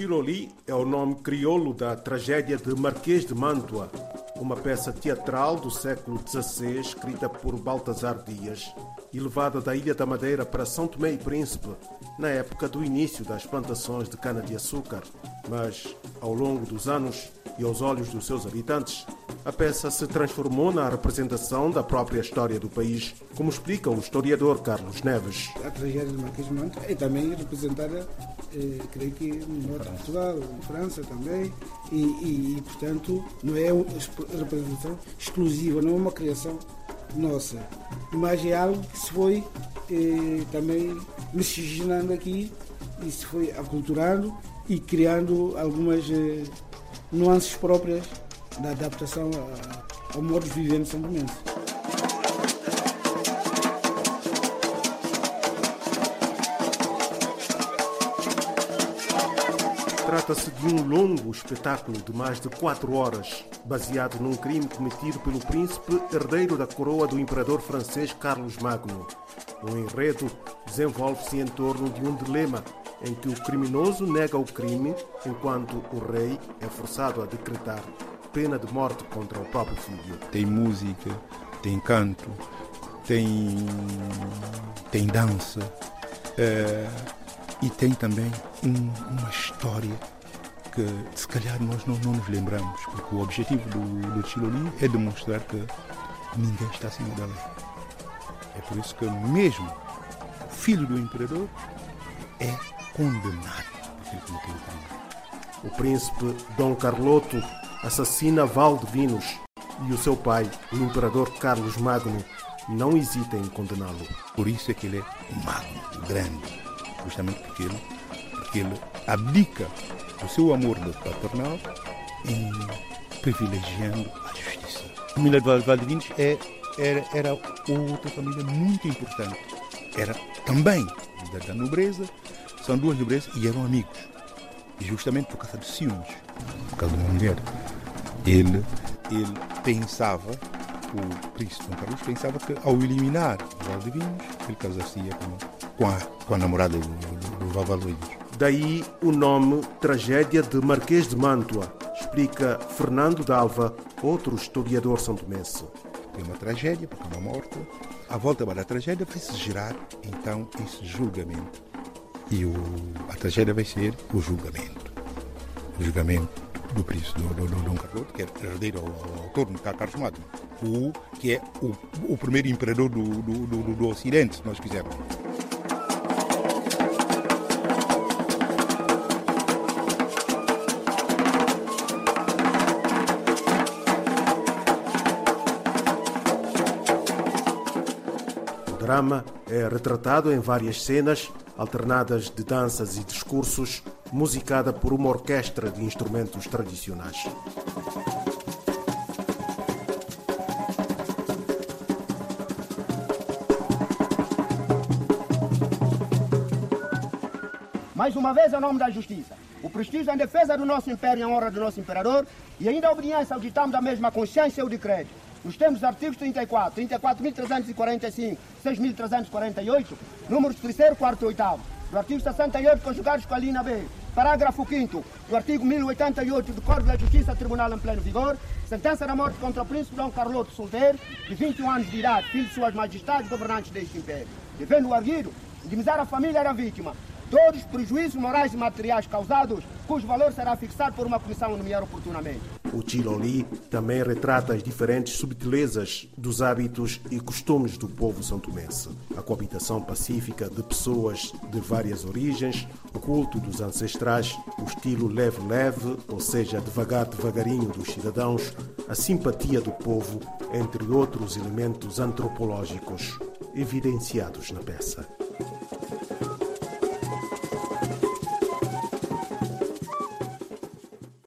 Chiloli é o nome crioulo da tragédia de Marquês de Mantua, uma peça teatral do século XVI escrita por Baltasar Dias e levada da Ilha da Madeira para São Tomé e Príncipe na época do início das plantações de cana-de-açúcar. Mas, ao longo dos anos e aos olhos dos seus habitantes, a peça se transformou na representação da própria história do país, como explica o historiador Carlos Neves. A tragédia de Marquês de Mantua é também representada eh, creio que no norte de Portugal, em França também, e, e, e, portanto não é uma representação exclusiva, não é uma criação nossa, mas é algo que se foi eh, também miscigenando aqui e se foi aculturando e criando algumas eh, nuances próprias da adaptação ao modo de viver no São Domense. Trata-se de um longo espetáculo de mais de quatro horas, baseado num crime cometido pelo príncipe herdeiro da coroa do imperador francês Carlos Magno. O enredo desenvolve-se em torno de um dilema em que o criminoso nega o crime, enquanto o rei é forçado a decretar pena de morte contra o próprio filho. Tem música, tem canto, tem, tem dança. É e tem também um, uma história que se calhar nós não, não, nos lembramos, porque o objetivo do, do Chiloli é demonstrar que ninguém está acima da lei. É por isso que mesmo filho do imperador é condenado por cometeu o crime. O príncipe Dom Carloto assassina Valdevinos e o seu pai, o imperador Carlos Magno, não hesita em condená-lo. Por isso é que ele é o Magno, o grande justamente porque ele, porque ele abdica o seu amor paternal em privilegiando a justiça. A família de Valdevinos é, era, era outra família muito importante. Era também da nobreza, são duas nobrezas e eram amigos. E justamente por causa de ciúmes, por causa de uma mulher, ele, ele pensava, o príncipe Dom Carlos pensava que ao eliminar os Valdevinos, ele casaria com com a, com a namorada do, do, do. Daí o nome Tragédia de Marquês de Mantua, explica Fernando Dalva, outro historiador são tomense. Tem uma tragédia, porque é uma morte. À volta da tragédia vai-se gerar, então, esse julgamento. E o, a tragédia vai ser o julgamento. O julgamento do príncipe do, do, do Dom Carlos, que é herdeiro ao, torno de Carlos Magno, o, que é o, o primeiro imperador do, do, do, do Ocidente, se nós quisermos. drama é retratado em várias cenas, alternadas de danças e discursos, musicada por uma orquestra de instrumentos tradicionais. Mais uma vez, em nome da justiça, o prestígio em defesa do nosso império e em honra do nosso imperador, e ainda a obediência ao ditame da mesma consciência e o decreto nós temos artigos 34, 34.345, 6.348, números 3, 4 e 8. Do artigo 68, conjugados com a linha B. Parágrafo 5 do artigo 1088 do Código da Justiça Tribunal em pleno vigor, sentença da morte contra o príncipe Dom Carloto Solteiro, de 21 anos de idade, filho de suas majestades governantes deste império. Devendo o arguido indemnizar a família da vítima todos os prejuízos morais e materiais causados, cujo valor será fixado por uma comissão a nomear oportunamente. O Chiloli também retrata as diferentes subtilezas dos hábitos e costumes do povo santomense. A coabitação pacífica de pessoas de várias origens, o culto dos ancestrais, o estilo leve-leve, ou seja, devagar-devagarinho dos cidadãos, a simpatia do povo, entre outros elementos antropológicos evidenciados na peça.